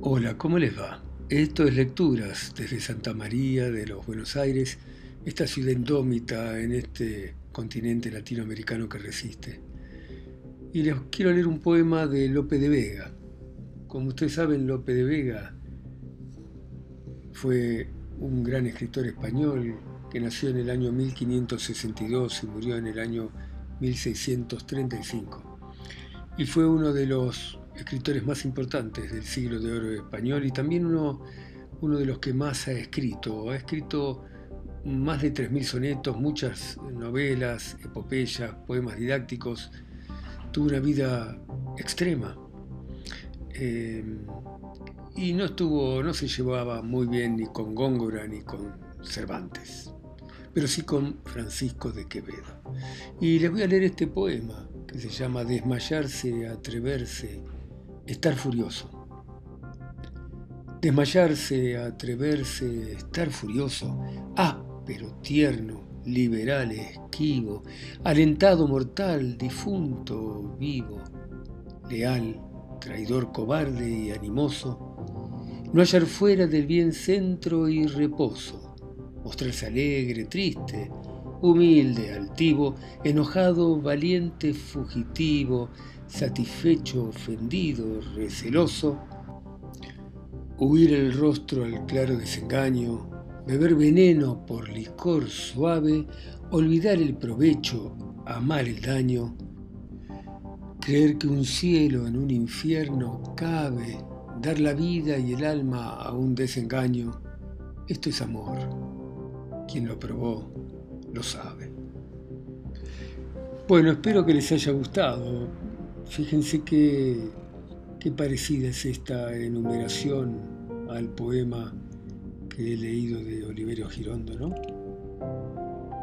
Hola, ¿cómo les va? Esto es Lecturas desde Santa María de los Buenos Aires, esta ciudad indómita en este continente latinoamericano que resiste. Y les quiero leer un poema de Lope de Vega. Como ustedes saben, Lope de Vega fue un gran escritor español que nació en el año 1562 y murió en el año 1635. Y fue uno de los escritores más importantes del siglo de oro español y también uno, uno de los que más ha escrito. Ha escrito más de 3.000 sonetos, muchas novelas, epopeyas, poemas didácticos. Tuvo una vida extrema. Eh, y no estuvo, no se llevaba muy bien ni con Góngora ni con Cervantes, pero sí con Francisco de Quevedo. Y les voy a leer este poema que se llama Desmayarse, atreverse, estar furioso. Desmayarse, atreverse, estar furioso, áspero, tierno, liberal, esquivo, alentado, mortal, difunto, vivo, leal, traidor, cobarde y animoso, no hallar fuera del bien centro y reposo, mostrarse alegre, triste, humilde, altivo, enojado, valiente, fugitivo, satisfecho, ofendido, receloso, huir el rostro al claro desengaño, beber veneno por licor suave, olvidar el provecho, amar el daño, creer que un cielo en un infierno cabe, dar la vida y el alma a un desengaño, esto es amor. Quien lo probó lo sabe. Bueno, espero que les haya gustado. Fíjense qué, qué parecida es esta enumeración al poema que he leído de Oliverio Girondo, ¿no?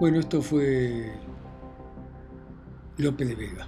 Bueno, esto fue Lope de Vega.